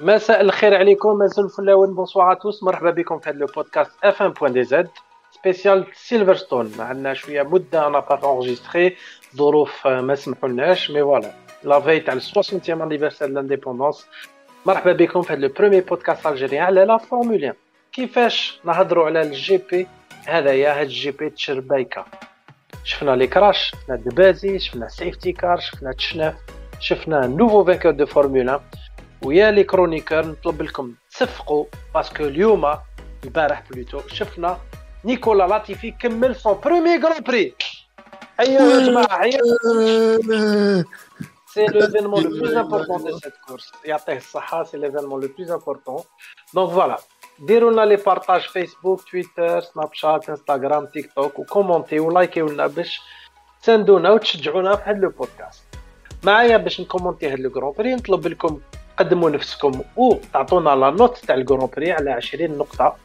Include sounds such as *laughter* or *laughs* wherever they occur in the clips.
مساء الخير عليكم. مساء ال F1 bonsoir tous مرحبا بكم في هذا البودكاست F1 point DZ spécial Silverstone عندنا شوية مدة on a pas enregistré ظروف ما سمحولناش. mais voilà la fête تاع 60 anniversaire l'indépendance مرحبا بكم في هذا ال premier podcast algérien على la Formule 1 كيفاش نهضروا على ال GP؟ هذايا هاد ال GP تشربايكا. شفنا les crashs شفنا دبازي شفنا safety car شفنا تشناف شفنا nouveau vainqueur de Formula 1 ويا les chroniqueurs نطلب لكم تصفقوا parce que اليوم البارح plutôt شفنا نيكولا لاتيفي كمل son premier Grand Prix هيا يا جماعة هيا c'est l'événement le plus important de cette course يعطيه الصحه c'est l'événement le plus important donc voilà ديروا لنا les partages فيسبوك تويتر سناب شات انستغرام تيك توك و commentez ولايكيو لنا باش تساندونا وتشجعونا في هذا البودكاست معايا باش ن commenter هذا le Prix نطلب لكم قدموا نفسكم وتعطونا la note تاع ال Grand Prix على 20 نقطة.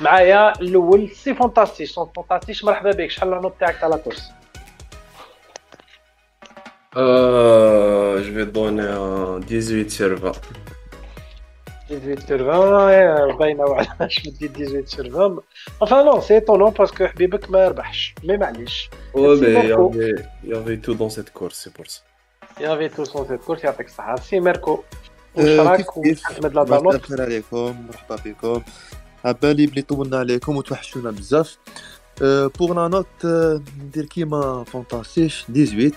معايا الأول سي فونتاستيش سون فونتاستيش مرحبا بك. شحال la note تاعك تاع la course؟ je vais donner 18 sur 20 18 sur 20 باينه وعلاش مدي 18 sur 20 enfin non c'est étonnant parce que حبيبك ما ربحش. mais معليش. Ouais, mais il y avait, il y avait tout dans cette course, c'est pour ça. y avait tout dans cette course يعطيك الصحة. سي ميركو واش راك وشحال تمد لها مساء la note الخير عليكم؟ مرحبا بكم. عبالي بلي طولنا عليكم وتوحشونا بزاف. pour la note ندير كيما فونتاستيش 18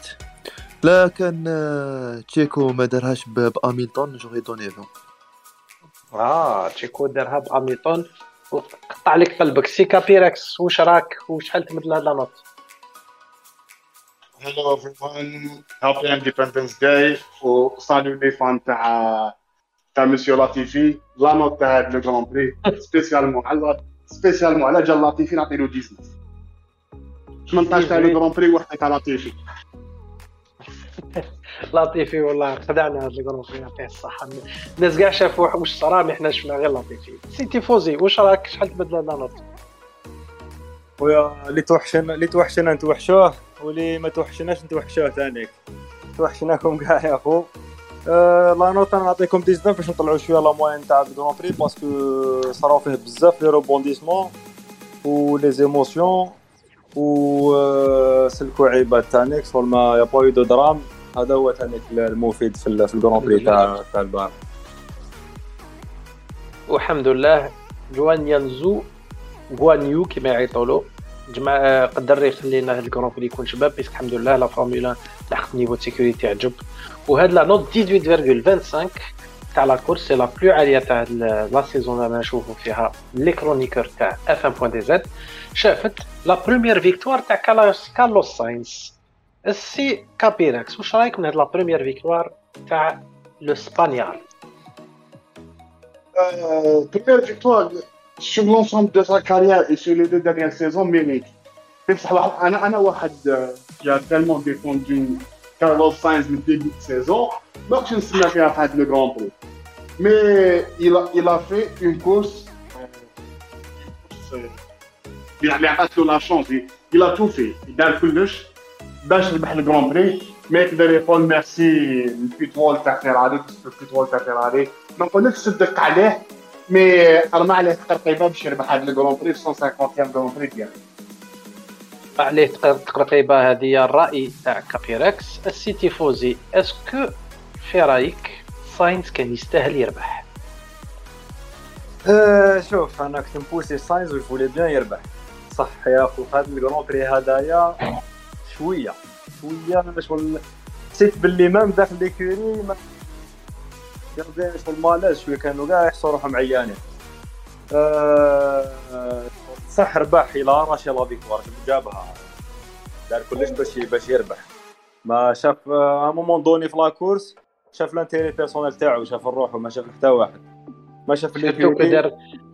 لا كان آه، تشيكو ما دارهاش بهاميلتون j'aurais donné 20 آه تشيكو دارها بهاميلتون وقطع لك قلبك. سي كابيركس واش راك وشحال تمد لها la note Hello everyone, happy Independence Day. و salut les fans تاع تاع مسيو لاتيفي la note تاع le Grand Prix spécialement على spécialement على جال لاتيفي نعطي له 19 18 تاع le Grand Prix وحده تاع لاتيفي لطيفي والله خدعنا هذا بري يعطيه الصحه الناس كاع شافوا واش صرا mais حنا شفنا غير لطيفي سي تيفوزي واش راك؟ شحال تمد لها la note خويا اللي توحشنا اللي توحشنا نتوحشوه واللي ما توحشناش نتوحشوه تانيك توحشناكم *laughs* كاع يا خو أه la note نعطيكم 19 باش نطلعوا شوية la moyenne تاع ال Grand Prix parce que صراو فيه بزاف les rebondissements و les émotions و سلكوا عيبات تانيك شغل ما يا با دو درام هذا هو تانيك المفيد في في الكرون بري تاع تاع البارح والحمد لله جوان يانزو غوانيو كما يعيطوا له جماعة قدر يخلي لنا هاد الكرون بري يكون شباب بيسك الحمد لله لا فورمولا 1 لحقت نيفو سيكوريتي عجب وهاد لا نوت 18.25 تاع لا كورس سي لا بلو عاليه تاع لا سيزون اللي نشوفوا فيها لي كرونيكور تاع اف 1 بوان دي زد شافت la première victoire تاع كالاس كارلوس ساينز السي كابيراكس واش رايك من هاد la première victoire تاع l'Espagnol première victoire sur l'ensemble de sa carrière et sur les deux dernières saisons mérite. بصح واحد أنا أنا واحد qui a tellement défendu Carlos Sainz من début de saison ما كنتش نستنى فيها في هذا le Grand Prix mais il a il a fait une course اللي اللي عطات له la chance il a tout fait. دار كلش باش يربح ال Grand Prix ما يقدر يقول merci ال pétrole تاع فيراري البيترول تاع فيراري ما نقولكش صدق عليه mais رمى عليه تقرقيبه باش يربح هذا ال Grand Prix 150 Grand Prix ديالو عليه تقرقيبه هذه الراي تاع كابيراكس السيتي فوزي اسكو في رايك ساينز كان يستاهل يربح أه شوف أنا كنت نبوسي ساينز وجفولي بيان يربح. صح يا أخو هذا الجران بري هذايا شوية شوية أنا شغل حسيت باللي مام داخل ليكوري ما مالاز شوية كانوا كاع يحسوا روحهم عيانين أه صح ربح إلى راشي لا فيكتوار جابها دار كلش باش باش يربح. ما شاف ا مومون دوني في لا كورس شاف لانتيري بيرسونيل تاعو شاف الروح وما شاف حتى واحد. ما شاف سيرتو كو ليكوري دار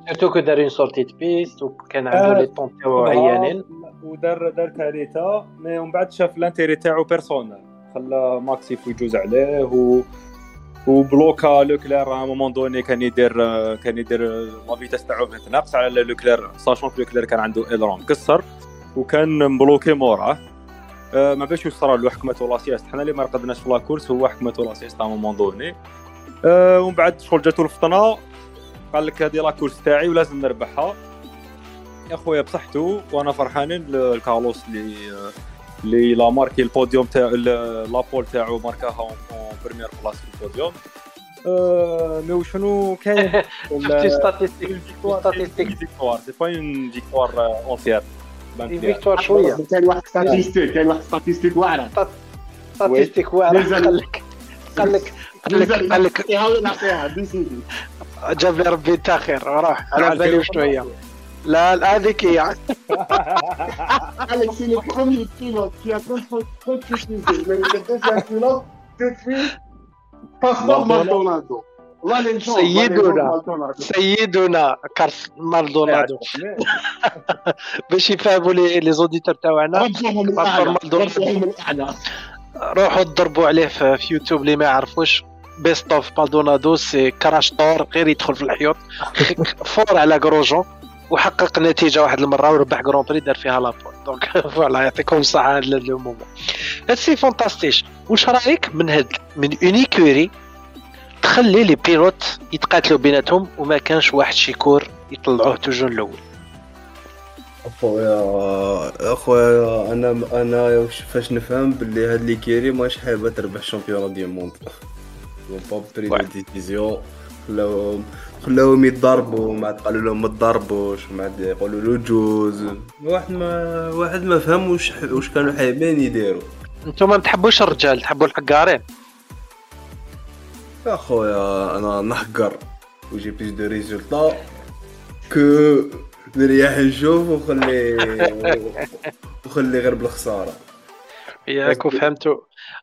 سيرتو كو دار اون سورتي بيست وكان عنده آه. لي طون تاعو عيانين ودار دار كاريتا. مي ومن بعد شاف لانتيري تاعو بيرسونيل خلى ماكسي يجوز عليه و وبلوكا لوكلير ا مومون دوني كان يدير كان يدير لا فيتاس تاعو كانت ناقصه على لوكلير ساشون لوكلير كان عنده إيلرون مكسر وكان مبلوكي موراه آه، ما باش يصرى له حكمته لاسياست حنا اللي ما رقدناش في لا كورس هو حكمته لاسياست ا مومون دوني. أه ومن بعد شغل جاتو الفطنه قال لك هذه لا كورس تاعي ولازم نربحها. يا خويا بصحتو وأنا فرحانين الكارلوس اللي اللي لا ماركي البوديوم تاع لابول تاعو ماركاها اون بريمير بلاص في البوديوم. مي شنو كاين؟ *laughs* شفتي ستاتيستيك ستاتيستيك فيكتوار سي با اون فيكتوار entière victoire شوية كاين واحد statistique كاين واحد statistique واعره statistique واعره. قال لك قال لك قال لك قال لك جاب لي ربي انت خير وراح على بالي شنو هي لا لا، هذيك هي Alex, c'est le premier pilote qui a concrétisé le, le deuxième pilote depuis Pastor Maldonado. La légende. la سيدنا. سيدنا كارس مالدونادو *laughs* باش يفهموا لي les auditeurs تاعنا باستور مالدونادو. روحوا تضربوا عليه في, في يوتيوب اللي ما يعرفوش. best of مالدونادو c'est crasheur غير يدخل في الحيوط. fort على جروجون وحقق نتيجة واحد المره وربح Grand Prix دار فيها la pole donc voilà يعطيكم الصحة هذا ال moment هادشي fantastique واش رأيك من هاد من une écurie تخلي les pilotes يتقاتلوا بيناتهم وما كانش واحد chikour يطلعوه toujours الأول؟ أخويا أخويا أنا أنا فاش نفهم باللي هاد l'écurie ماش حابة تربح champion du monde. pas de prise de décision خلاوهم خلاوهم يتضربوا ما عاد قالوا لهم ما تضربوش ما عاد يقولوا له جوز. واحد ما واحد ما فهم واش واش كانوا حايبين يديروا. أنتم ما تحبوش الرجال تحبوا الحقارين. اخويا أنا نحقر. وجي بليس دو ريزولتا. كو نريح نشوف وخلي *laughs* وخلي غير بالخسارة. ياك وفهمتوا.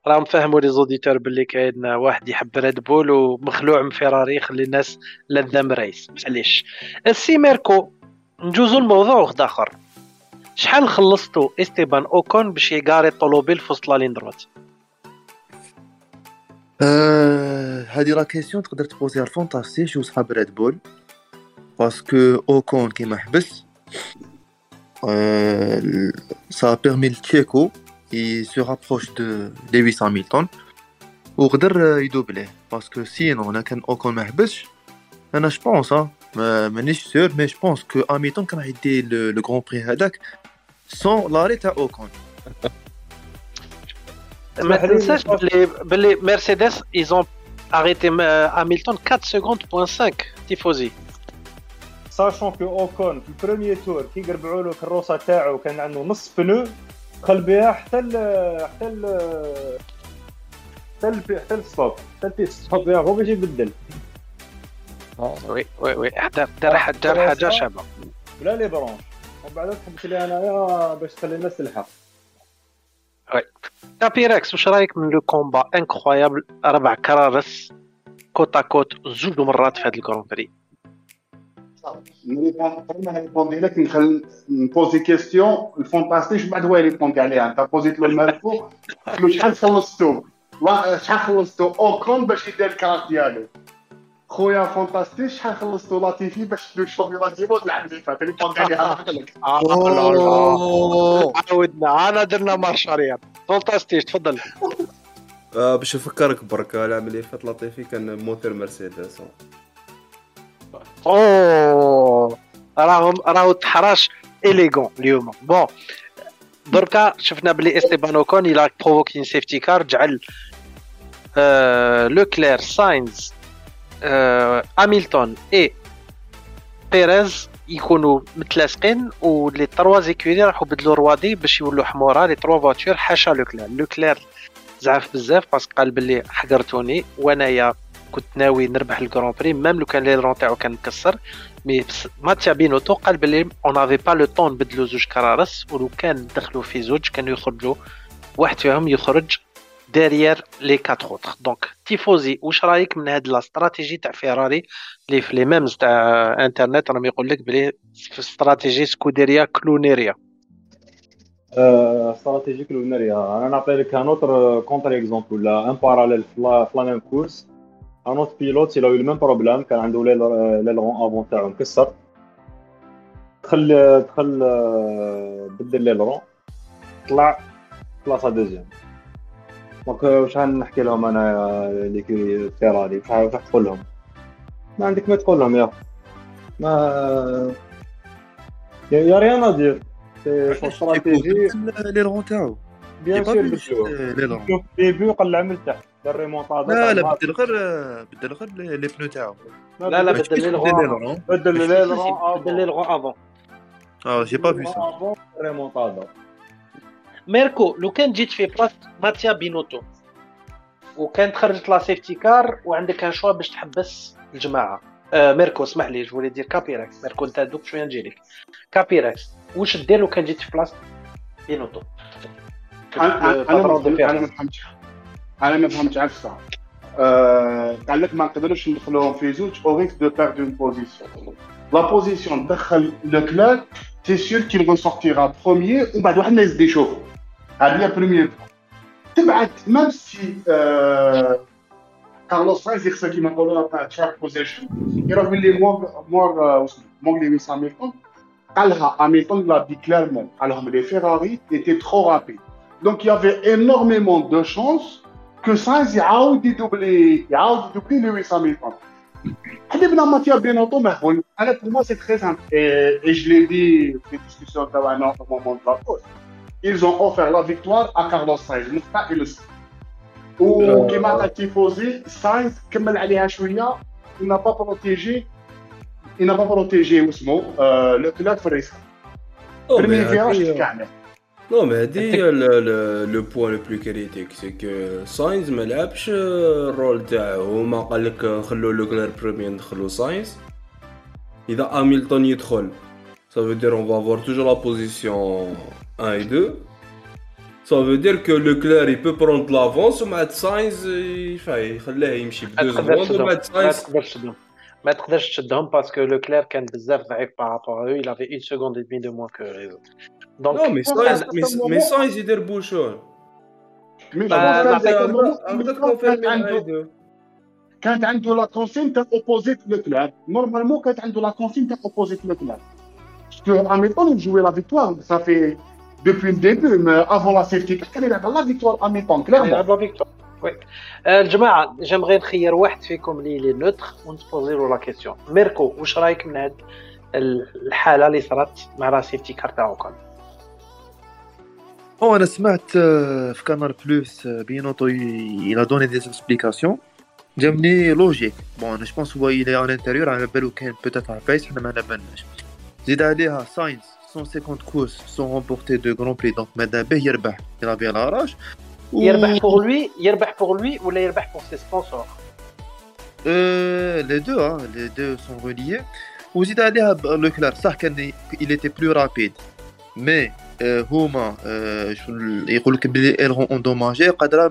راهم فهموا لي زوديتور باللي كاين واحد يحب ريد بول ومخلوع من فيراري يخلي الناس لذم ريس. معليش السي ميركو نجوزو الموضوع واحد آخر. شحال خلصتوا إستيبان أوكون باش يقاري ال automobile في وسط ligne droite آه، هذه la question تقدر تposerها الفونتاسي chez صحاب ريد بول. parce que أوكون كيما حبس آه، ça permet لتشيكو il se rapproche de لويس هاميلتون وقدر آه، يdoubler parce que sinon أنا كان اوكون ما حبسش أنا je pense ما مانيش سور مي جبونس كو هامilton كان راح يدي لو غران بري هذاك سون لاري تاع اوكون ما اسمح لي تنساش نقاط. باللي باللي مرسيدس ايزون اريتي هامilton 4 سكوند بوان 5 تيفوزي ساشون كو اوكون في البروميي تور كي قربعوا له الكروسه تاعو كان عنده نص بنو دخل بها حتى ال حتى ال حتى ال حتى الستوب حتى البيت ستوب يا هو باش يبدل. وي وي وي دار دار دار حاجة شابه بلا لي برونش. ومن بعد تحبس لي انايا باش تخلي الناس تلحق. كابيركس واش رايك من لو كومبا إنكرويابل ربع كرارس كوت كوت زوج مرات في هذا الكرون بري قبل ما نريبوندي لك نخل نبوزي كيستيون الفونتاستيش بعد هو يريبوندي عليها انت بوزيت له المالفو قلت شحال خلصتو شحال خلصتو اوكون باش يدير الكارت ديالو خويا فونتاستيش شحال خلصتو لاتيفي باش تدوش دي موند العام اللي فات ريبوندي عليها لك عاودنا انا درنا مارش ارياب فانتاستيش تفضل باش نفكرك برك العام اللي فات لطيفي كان موتور مرسيدس. اوه راهم راهو تحراش aileron اليوم bon دركا شفنا بلي استيبان اوكون il a provoqué un safety car جعل لوكلير ساينز هاميلتون اي بيريز يكونوا متلاصقين و les trois écuries راحوا بدلوا روايد باش يولوا حمورا les trois voitures حاشا لوكلير لوكلير زعف بزاف parce que قال باللي حقرتوني وانايا كنت ناوي نربح ال grand prix même لو كان l'aileron تاعو كان مكسر mais ماتيا بينوتو قال باللي on avait pas le temps نبدلو زوج كرارس ولو كان دخلوا في زوج كانوا يخرجوا واحد فيهم يخرج derrière les quatre autres donc تيفوزي واش رأيك من هاد la stratégie تاع فيراري اللي في les mèmes تاع انترنت راهم يقول لك بلي في استراتيجي سكوديريا كلونيريا استراتيجيك لوناريا أنا نعطي لك un autre contre-exemple ولا un parallèle في la même course un autre pilote eu le même problème كان عنده l'aileron avant تاعو مكسر دخل دخل بدل l'aileron طلع بلاصه deuxième donc واش غنحكي لهم أنا l'écurie فيراري واش تقول لهم ما عندك ما تقول لهم يا mais y a rien à dire c'est stratégie l'aileron تاعو bien sûr شوف débris قلع من تحت دار ريمونتادا لا لا بدل غير بدل غير les pneus تاعو. لا لا بدل l'aileron بدل لي الغون بدل l'aileron avant آه j'ai pas vu ça avant ريمونتادا ميركو لو كان جيت في بلاصة ماتيا بينوتو وكانت خرجت la safety car وعندك un choix باش تحبس الجماعة. آه ميركو اسمح لي جو دير كابيراكس ميركو انت دوك شوية نجي لك كابيراكس واش دير لو كان جيت في بلاصة بينوتو؟ أنا أنا أنا ما فهمتش أنا ما فهمتش عكس صح قال لك ما نقدروش ندخلوهم في زوج au risque de perdre une position la position دخل Leclerc c'est sûr qu'il ressortira premier ومن بعد واحد الناس يشوفوا هذه هي premier تبعت même si كارلوس ساينز يخسر كيما نقولوا track position يروح من لي مور مور مور لي ويس هاميلتون قالها هاميلتون لا دي كليرمون قال لهم لي فيراري ايتي ترو رابيد دونك يافي انورميمون دو شانس كو ساينز يعاود يدوبلي يعاود يدوبلي لويس هاميلتون حبيبنا ماتيا بينوتو مهبول انا pour moi c'est très simple et, et je l'ai dit في الديسكسيون تاعنا au moment de la pause ils ont offert la victoire à Carlos Sainz مستحيل وكما قال تيفوزي ساينز كمل عليها شويه il n'a pas protégé il n'a pas protégé واسمو لو كلاب في الريسك بريمي فيراج كامل non mais هادي le point le plus critique c'est que ساينز ما لعبش ال rôle تاعو هما قال لك خلو لوكلير premier ندخلو ساينز اذا هاميلتون يدخل ça veut dire on va avoir toujours la position 1 et 2 ça veut dire que Leclerc il peut prendre l'avance ومع ساينز يخليه يمشي ب deux secondes ومع ساينز ما تقدرش تشدهم parce que Leclerc كان بزاف ضعيف par rapport à il avait une seconde et demie de moins que les autres. Donc non mais ساينز mais ساينز يدير bouchon كانت عنده la consigne تاع opposite لوكلير normalement كانت عنده la consigne تاع opposite لوكلير parce que هاميلتون jouait la victoire ça fait depuis le début mais avant la safety car كان يلعب la victoire en même temps clairement. وي الجماعه جيمغي نخير واحد فيكم اللي لي نوتر ونتبوزي له لا كيسيون ميركو واش رايك من هاد الحاله اللي صرات مع لا سيفتي كار تاع اوكون هو أنا سمعت في كانال بلوس بينوتو il a donné des explications. جابني لوجيك بون أنا جو بونس هو إلى ان انتيريور على بالو كان بوتيت عبايس حنا ما على بالناش زيد عليها ساينس 150 courses sont remportées de Grand Prix. Donc ماذا به يربح il avait la rage. يربح pour lui يربح pour lui ولا يربح pour ses sponsors? Euh, les deux hein, les deux sont reliés. وزيد عليها لوكلير صح كان il était plus rapide. Mais هما يقول لك بلي ايرون اندوماجي قادره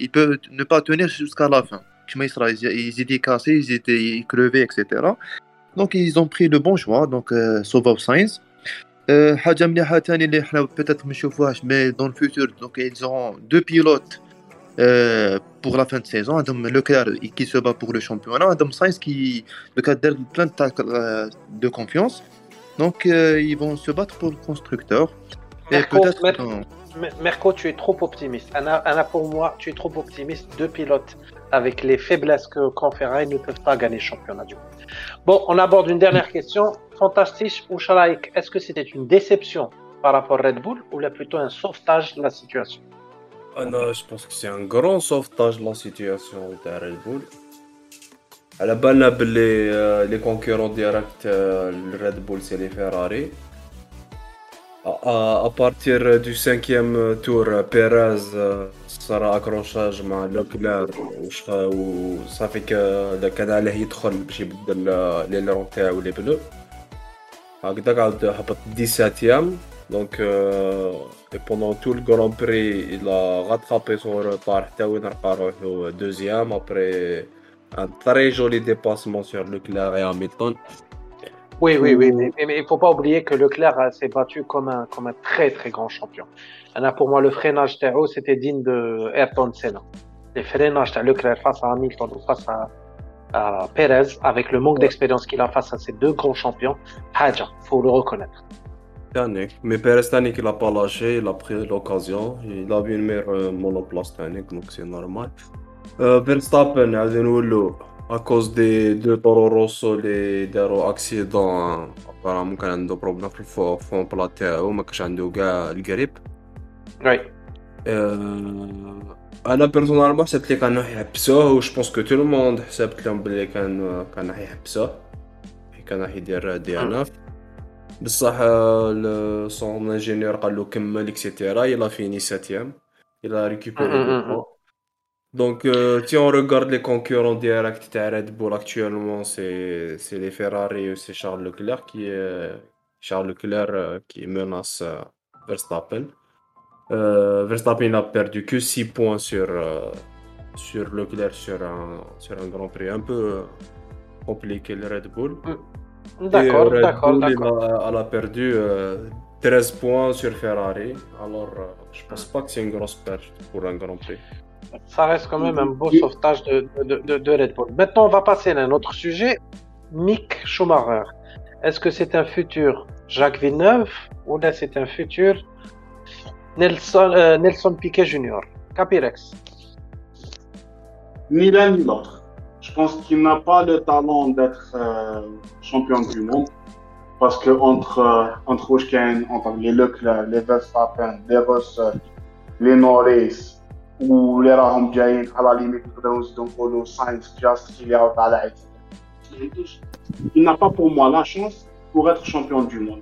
il peut ne pas tenir jusqu'à la fin كما يصرى يزيد يكاسي يزيد يكروفي اكسيتيرا دونك ils ont pris le bon choix donc سوفاو ساينز حاجه مليحه ثاني اللي حنا بيتيت ما نشوفوهاش مي دون الفوتور دونك ils ont deux pilotes pour la fin de saison عندهم لوكلير qui se bat pour le championnat عندهم ساينز qui دوكا دار plein de tac de confiance donc ils vont se battre pour le constructeur et Merco, tu es trop optimiste. Anna, Anna, pour moi, tu es trop optimiste. Deux pilotes avec les faiblesses que qu'ont Ferrari ne peuvent pas gagner le championnat du monde. Bon, on aborde une dernière question. Fantastique ou Shalaik, est-ce que c'était une déception par rapport à Red Bull ou là plutôt un sauvetage de la situation? Ah non, je pense que c'est un grand sauvetage de la situation de Red Bull. على بالنا باللي لي كونكورون ديريكت الريد بول سي لي فيراري ا بارتير دو سانكيام تور بيراز صار اكروشاج مع لوكلير وصافي كان عليه يدخل باش يبدل l'aileron تاعو les pneus هكذاك عاود هبط 17 donc et pendant tout le grand prix il a rattrapé son retard حتى وين رقا روحو deuxième. après un très joli dépassement sur Leclerc et Hamilton. Oui, oui, oui, mais, il ne faut pas oublier que Leclerc s'est battu comme un, comme un très très grand champion. Alors pour moi, le freinage Théo, c'était digne de Ayrton Senna. Les freinages de Leclerc face à Hamilton ou face à, à Perez, avec le manque d'expérience qu'il a face à ces deux grands champions, Haja, faut le reconnaître. Yannick. Mais Perez Yannick, il a pas lâché, il a pris l'occasion. Il a vu une meilleure euh, monoplace Yannick, donc c'est normal. غادي نقولوا à cause des deux Toro Rosso اللي داروا اكسيدون ابارامون كان عنده بروبليم في الفون بلا تاعو ما كانش عنده كاع القريب oui أنا personnellement حسبت لي كانوا يحبسوه و je pense que tout le monde حسبت لهم بلي كان كان راح يحبسوه كان راح يدير DNF بصح son ingénieur قال له كمل et cetera il a fini septième il a récupéré Donc, euh, si on regarde les concurrents directs de Red Bull actuellement, c'est les Ferrari et c'est Charles Leclerc qui Charles Leclerc euh, qui menace euh, Verstappen. Verstappen n'a perdu que 6 points sur, sur Leclerc sur un, sur un Grand Prix un peu compliqué, le Red Bull. Mm. D'accord, d'accord, d'accord. Elle a perdu 13 points sur Ferrari. Alors, je pense mm. pas que c'est une grosse perte pour un Grand Prix. Ça reste quand même un beau sauvetage de, de, de, de Red Bull. Maintenant, on va passer à un autre sujet. Mick Schumacher. Est-ce que c'est un futur Jacques Villeneuve ou là c'est un futur Nelson, euh, Nelson Piquet Jr. Capirex. Ni l'un ni l'autre. Je pense qu'il n'a pas le talent d'être euh, champion du monde. Parce que entre, euh, entre Oshken, entre les Leclerc, les Verstappen, les Russell, les Norris, ou les راهم جايين على limite نقدروا نزيدو نقولوا Sainz, Piastri, اللي عاود على عيد. Il n'a pas pour moi la chance pour être champion du monde.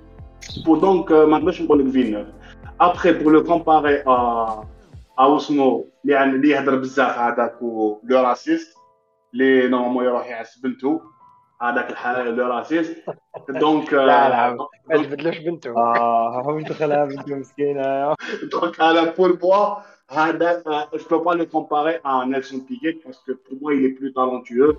Pour donc, euh, ما نقدرش نقول لك Villeneuve. Après, pour le comparer à à Osmo, اللي عن- اللي يهدر بزاف هذاك و le raciste اللي normalement يروح يعس بنته هذاك الحال le raciste donc لا لا ما تبدلوش بنته آه حاول تدخلها بنت مسكينه Donc, à la Paul Bois, Hada, euh, je ne peux pas le comparer à Nelson Piquet parce que pour moi, il est plus talentueux.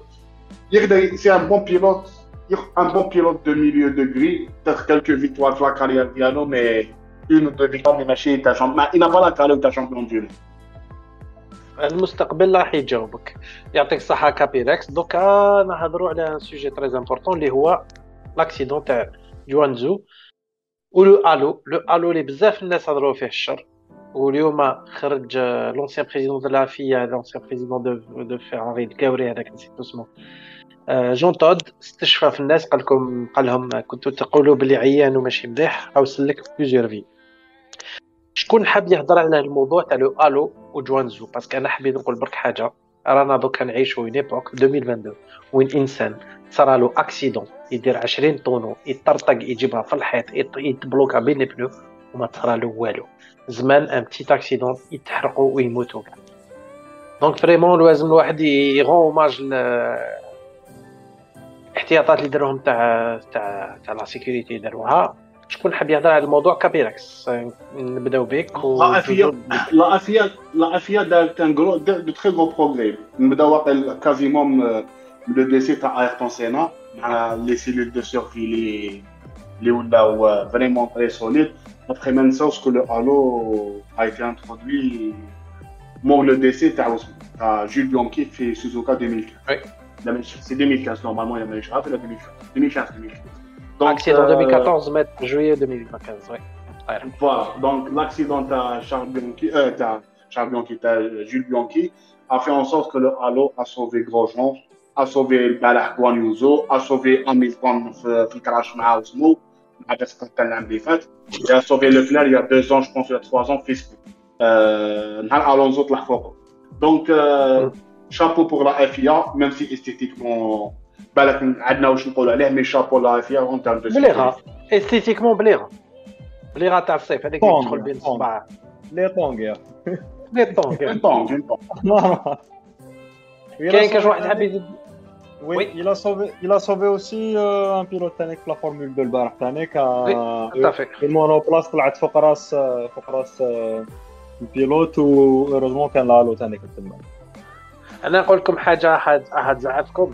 Il- C'est un bon pilote, il- un bon pilote de milieu de grille. Peut-être quelques victoires sur la carrière Piano, mais une ou deux victoires, mais Machi est un champion. Il n'a pas la carrière d'un champion du monde. المستقبل راح يجاوبك يعطيك الصحه كابيركس دوكا نهضروا على ان سوجي تري امبورطون اللي هو لاكسيدون تاع جوانزو ولو الو لو الو اللي بزاف الناس هضروا فيه الشر واليوم خرج l'ancien président de la FIA, l'ancien président de de Ferrari الكاوري هذاك نسيت اسمه. آه، جون تود استشفى في الناس قال لكم قال لهم كنتوا تقولوا بلي عيان وماشي مليح أو سلك plusieurs في شكون حاب يهضر على الموضوع تاع le halo وجوانزو؟ parce que أنا حبيت نقول برك حاجة. رانا دوكا نعيشوا une époque 2022 وين إنسان صرا له accident يدير 20 tonneaux يطرطق يجيبها في الحيط يط- يتبلوكا بين بلو وما صرا له والو. زمان un petit accident يتحرقوا ويموتوا كاع donc vraiment لازم الواحد ي rend hommage الاحتياطات اللي داروهم تاع تاع تاع la sécurité داروها. شكون حاب يهضر على الموضوع؟ كابيركس نبداو بك و la FIA, la FIA دارت un gros, de, de très gros progrès. نبدا واقع quasiment euh, le décès تاع ايرتون سينا مع les cellules de survie اللي اللي ولاو vraiment très solides. Après même ça, que le Halo a été introduit mort le décès à Jules Bianchi fait Suzuka 2015. C'est 2015, normalement, il y a un rappel à 2015. 2015, 2015. L'accident 2014, juillet 2015, oui. Voilà, donc l'accident à Charles Bianchi, euh, à Jules Bianchi, a fait en sorte que le Halo a sauvé Grosjean, a sauvé Balah a sauvé Amir Khan euh, Fikrash Maha مع وسمو مع فيرستابن العام اللي فات et a sauvé Leclerc il y a deux ans, je pense, il y a trois ans, fiscal. Euh, نهار الونزو طلع فوقه. Donc, euh, chapeau pour la FIA, même si esthétiquement بالك عندنا واش نقولوا عليه مي شابو لا FIA en termes de بليغا استيتيكمون بليغا بليغا تاع الصيف هذاك اللي طونغ، يدخل بين طونغ. الصباع لي طونغ يا les tongs Une tente, une tente. كاين كاش واحد حاب يزيد Oui, Oui. il a sauvé, il a sauvé aussi euh, un pilote تانيك في la formule 2 البارح تانيك صافي ال monoplace طلعت فوق راس فوق راس آه، ال pilote و كان l'halo تانيك تما أنا نقول لكم حاجة حد حتزعفكم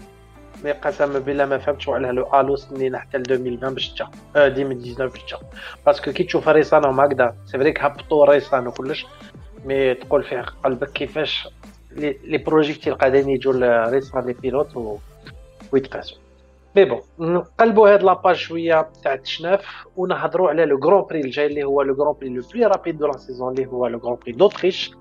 mais قسما بالله ما فهمتش على le halo سنين حتى ل 2020 باش جا آه 2019 باش جا parce que كي تشوف ريسانو هكذا c'est vrai que هبطوا ريسانو كلش mais تقول في قلبك كيفاش les projectiles قاعدين يجوا لريسان les pilotes و ويتقاسوا mais bon نقلبوا هاد la page شوية تاع التشناف ونهضروا على le grand prix الجاي اللي هو le grand prix le plus rapide de la saison اللي هو le grand prix d'Autriche.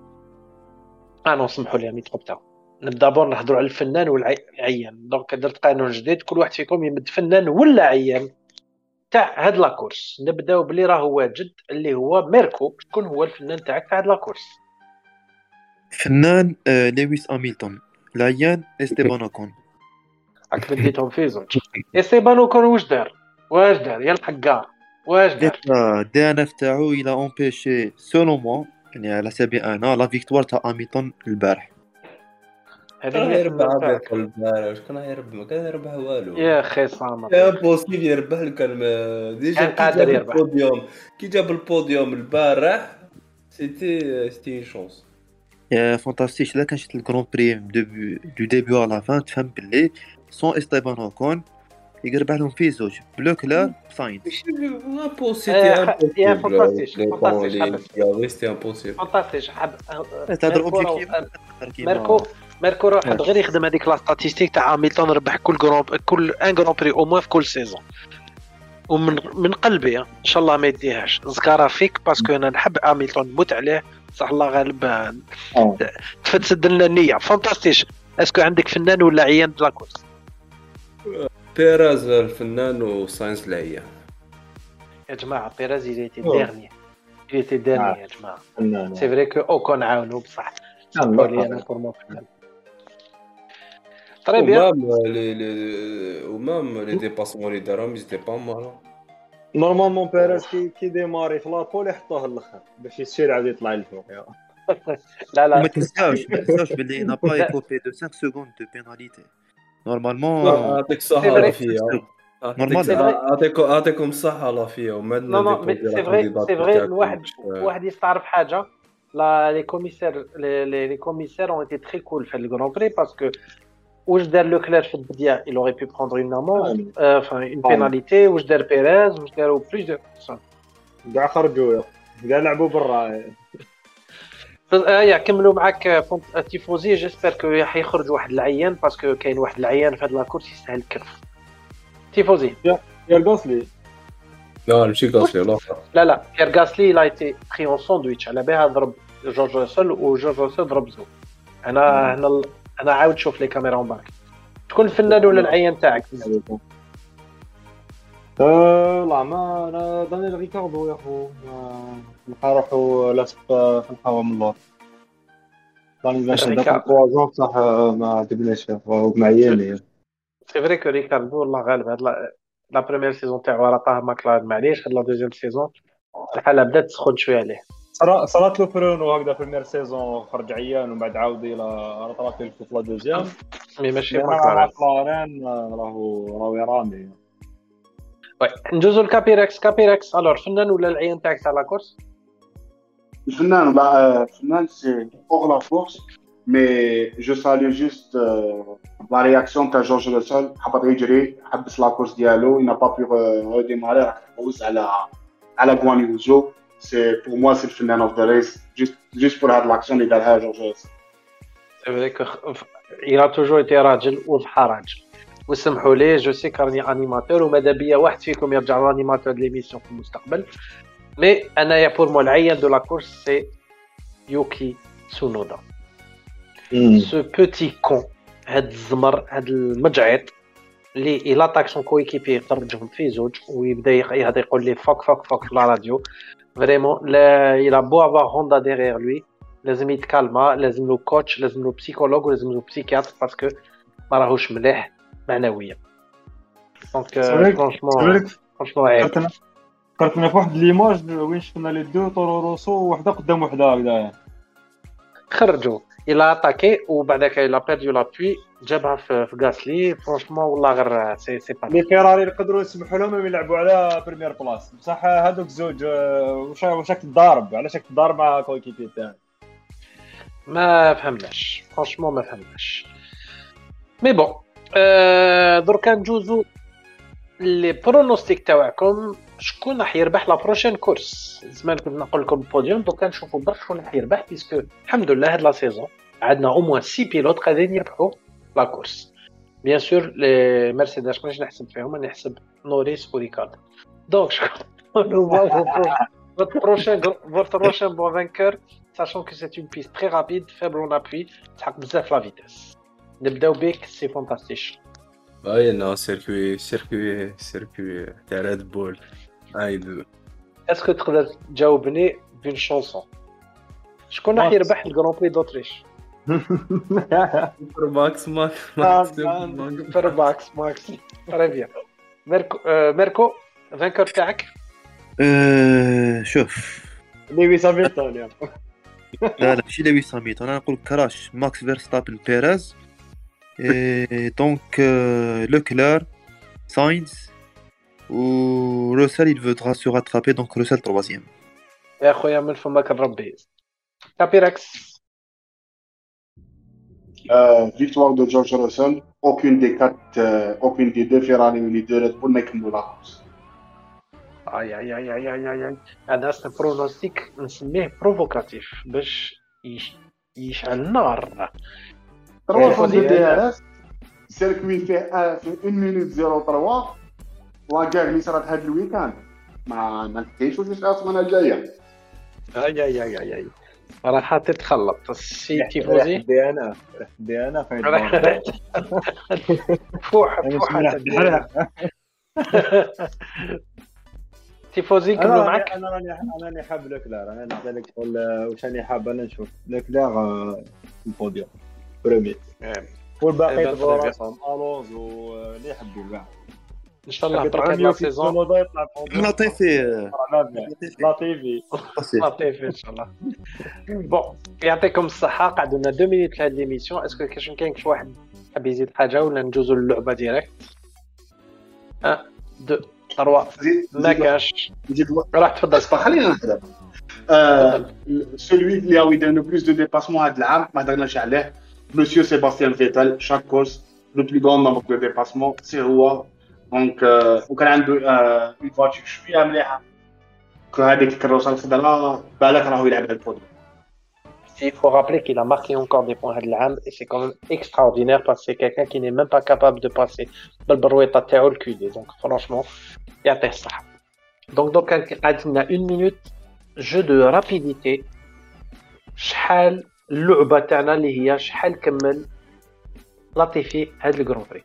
أنا سمحوا لي ميترو تاعو نبدأ pour نهضروا على الفنان والعيان. donc درت قانون جديد كل واحد فيكم يمد فنان ولا عيان تاع هاد la course نبدأو بلي راه واجد اللي هو ميركو. شكون هو الفنان تاعك تاع هاد la course فنان آه، لويس اميلتون العيان استيبان أوكون. راك بديتهم في زوج. استيبان اوكون واش دار؟ واش دار؟ يا الحقار. واش دار؟ DNF تاعو il a empêché. selon moi يعني على سبيل أنا la victoire تاع اميلتون البارح. كان هي يربح تاعك البارح واش كان يربح ما كان يربح والو. يا أخي صامت. impossible يربح لك الم- déjà كان كي قادر جاب يربح. البوديوم كي جاب البوديوم البارح c'était c'était chance يا فانتاستيك لا كان شفت ال grand prix du du début à la fin تفهم باللي sans استيبان اوكون يقرب لهم في زوج. بلو impossible آه، يا تهضر ميركو objectif؟ راه- حب غير يخدم هذيك la statistique تاع هاميلتون ربح كل grand كل un grand prix au moins في كل saison ومن من قلبي إن شاء الله ما يديهاش. زكارة فيك parce que أنا نحب هاميلتون نموت عليه. صح الله غالب آه، آه. تفسد لنا النية. فانتاستيش est-ce que عندك فنان ولا عيان؟ ب la course. بيراز الفنان وساينس العيان يا جماعة بيريز il était أوه. dernier il était dernier يا جماعة. c'est vrai que اوكون عاونو بصح. يرحمه. أنا pour moi فنان très bien و même les les و même les dépassements اللي دارهم c'était pas mal normalement بيريز كي كي ديماري في لابول يحطوه للأخر باش يسير عاد يطلع للفوق. *laughs* لا لا. وما تنساوش ما تنساوش باللي n'a pas écopé de 5 secondes de pénalité normalement يعطيك vrai. la FIA normal. c'est vrai. يعطيكم يعطيكم الصحة la FIA وما non non mais c'est vrai c'est vrai الواحد واحد يستعرف حاجة لا les commissaires les commissaires ont été très cool في ال grand prix parce que واش دار لو كلير في البدايه il aurait pu prendre une amende enfin une pénalité واش دار بيريز واش داروا بلوز كاع خرجوا. كاع لعبوا برا يا كملوا معاك فونت- تيفوزي j'espère que حيخرج واحد العيان parce que كاين واحد العيان في هاد la course يستاهل الكرف تيفوزي يا القصلي لا ماشي قصدي الآخر لا لا بيير غاسلي il a été pris en sandwich على بها ضرب جورج روسل وجورج روسل ضرب زو أنا هنا أنا عاود شوف les caméras embarquées شكون الفنان ولا العيان تاعك أه لا ما أنا دانيال ريكاردو يا خو ما- نلقى روحو لاصق في القهوه من اللور دانيال ريكاردو. بصح آه، ما عجبنيش يا خو مع عيالي c'est vrai que ريكاردو الله غالب هاد la- la première saison تاعو راه طاه ماكلارن معليش هاد la deuxième saison الحاله بدات تسخن شوية عليه صرا- صرات له فرونو هكذا في الـ mi-saison خرج عيان ومن بعد عاود إلى رطرات في la deuxième mais ماشي ماكلارين آه، راهو راهو يرامي oui ندوزو لكابيركس كابيركس alors فنان ولا العيان تاعك تاع la course الفنان لا الفنان سي فوق la force mais je salue juste la réaction تاع جورج روسل حبط يجري حبس la course ديالو il n'a pas pu redémarrer راح تفوز على على غوان يوزو سي بور موا سي الفنان اوف ذا ريس جوست جوست بور هاد لاكسيون اللي دارها جورج روسل سي فري كو il a toujours été راجل وضحى راجل وسمحوا لي جو سي كارني انيماتور وماذا بيا واحد فيكم يرجع لانيماتور دو ليميسيون في المستقبل. مي أنايا بور مو العيان دو لا كورس سي يوكي تسونودا سو بوتي كون هاد الزمر هاد المجعط اللي il attaque son coéquipier يخرجهم في زوج ويبدا يق- هذا يقول لي fuck fuck fuck في la radio. vraiment là il a beau avoir Honda derrière lui لازم يتكالما لازم له coach لازم له psychologue ولازم له psychiatre parce que ما راهوش مليح. معنويا donc صحيح. franchement عيب فكرتنا في واحد l'image وين شفنا les deux طورو روسو وحده قدام وحدة هكذا خرجوا. Il a attaqué وبعدك a perdu l'appui جابها في غاسلي franchement والله غير c'est c'est pas les فيراري يقدروا يسمحوا لهم يلعبوا على première place بصح هذوك زوج واش واش تضارب؟ علاش تضارب مع coéquipier تاعك؟ ما فهمناش. franchement ما فهمناش. mais bon آه دركا ندوزو les pronostics تاعكم شكون راح يربح la prochaine course زمان كنت نقول لكم البوديوم دوكا نشوفوا برك شكون راح يربح puisque الحمد لله هاد la saison عندنا أو موان سي بيلوت قادرين يربحوا لا كورس بيان سور لي مرسيدس مانيش نحسب فيهم نحسب نوريس وريكارد دونك votre prochain votre prochain bon vainqueur sachant que c'est une piste très rapide faible en appui تحق بزاف لا فيتيس نبداو بك سي فانتاستيش باين سيركوي سيركوي سيركوي تاع ريد بول. عايد اسكو تقدر تجاوبني بين شونسون شكون راح يربح الجران بري دوتريش ماكس ماكس سوبر ماكس ماكس تري بيان ميركو ميركو فانكور تاعك شوف لويس يا لا لا ماشي لويس هامilton أنا نقول كراش ماكس فيرستابن بيريز إيه دونك euh, Leclerc, Sainz ou Russell il voudra se rattraper donc Russell troisième. يا خويا من فمك الربي كابيركس Euh, victoire de George Russell. Aucune des quatre, euh, aucune des deux Ferrari ou les deux Red Bull n'a يكملوا la course. اي اي اي اي اي اي اي هذا سي برونوستيك نسميه بروفوكاتيف باش يش- يشعل نار Trois Ouais, fois de ouais. DRS. Circuit fait, un- fait 1 minute 03. La guerre اللي صارت هذا الويكاند. ما ما نحكيش واش السمانه الجايه. اي اي اي اي اي راح تتخلط السي تيفوزي دي أنا. دي أنا راح- فوح فوح تيفوزي كملوا معك أنا راني أنا راني حاب لوكلير أنا نسالك شغل واش راني حاب أنا نشوف. لوكلير آه، في ال podium. premier والباقي يطبقوا très bien. راسهم الونزو آه، اللي يحبوا كاع إن شاء الله بركه لا saison. لطيفي لطيفي لطيف إن شاء الله. bon يعطيكم الصحة. قعدوا لنا deux minutes لهاد l'émission est-ce que كاش كاين شي واحد حاب يزيد حاجة ولا ندوزو للعبة direct 1 2 3 زيد ما كاش. راح تفضل. اسمع خلينا نهضر. آه، celui اللي هو يدير le plus de dépassements هذا العام ما هضرناش عليه. مسيو سيباستيان فيتال chaque course le plus grand nombre de dépassements c'est هو donc وكان عنده une voiture شوية مليحه هذيك الكروسه الخضراء بالك راهو يلعب على ال podium Il faut rappeler qu'il a marqué encore des points هاد العام et c'est quand même extraordinaire parce que c'est quelqu'un qui n'est même pas capable de passer. بالبرويطه تاعو الكودي donc franchement يعطيه الصحه donc donc كان قعدت لنا une minute jeu de rapidité. شحال اللعبه تاعنا اللي هي شحال كمل لاتيفي هاد الجران بري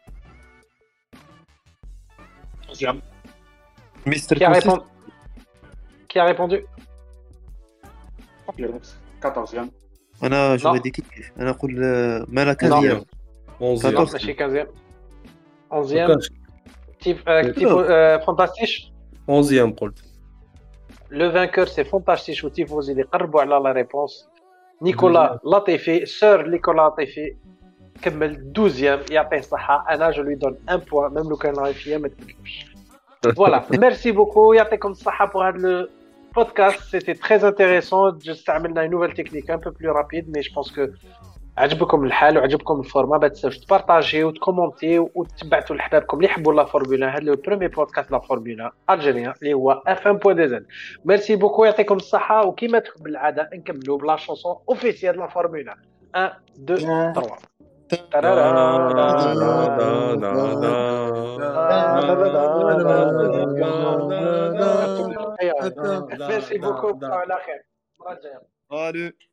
مستر qui a كوسيس répondu qui a répondu 14 أنا جو لا. دي كيف؟ أنا نقول آه، مالا لا. كازيام. اونزيام non ماشي 15 11 تيف تيفو فانتاستيش اونزيام قلت. لو فانكور سي فونتاستيش وتيفوزي اللي قربوا على لا ريبونس نيكولا لاتيفي سور نيكولا لاتيفي كمل 12 يعطيه الصحة أنا جو لوي دون ان بوان ميم لو كان راهي فيا ما تكلمش فوالا ميرسي بوكو يعطيكم الصحة بور هذا لو بودكاست سيتي تري انتيريسون استعملنا نوفيل تكنيك ان بو بلو رابيد مي جو بونس كو عجبكم الحال وعجبكم ال format ما تنساوش تبارطاجيو وتكومونتيو وتبعتوا لحبابكم اللي يحبوا la Formule 1. هذا le premier podcast la Formule 1 algérien اللي هو اف ام بوان دي زد ميرسي بوكو يعطيكم الصحة وكما تحب بالعادة نكملوا ب la chanson officielle la Formule 1. 1 2 3 merci beaucoup على خير Salut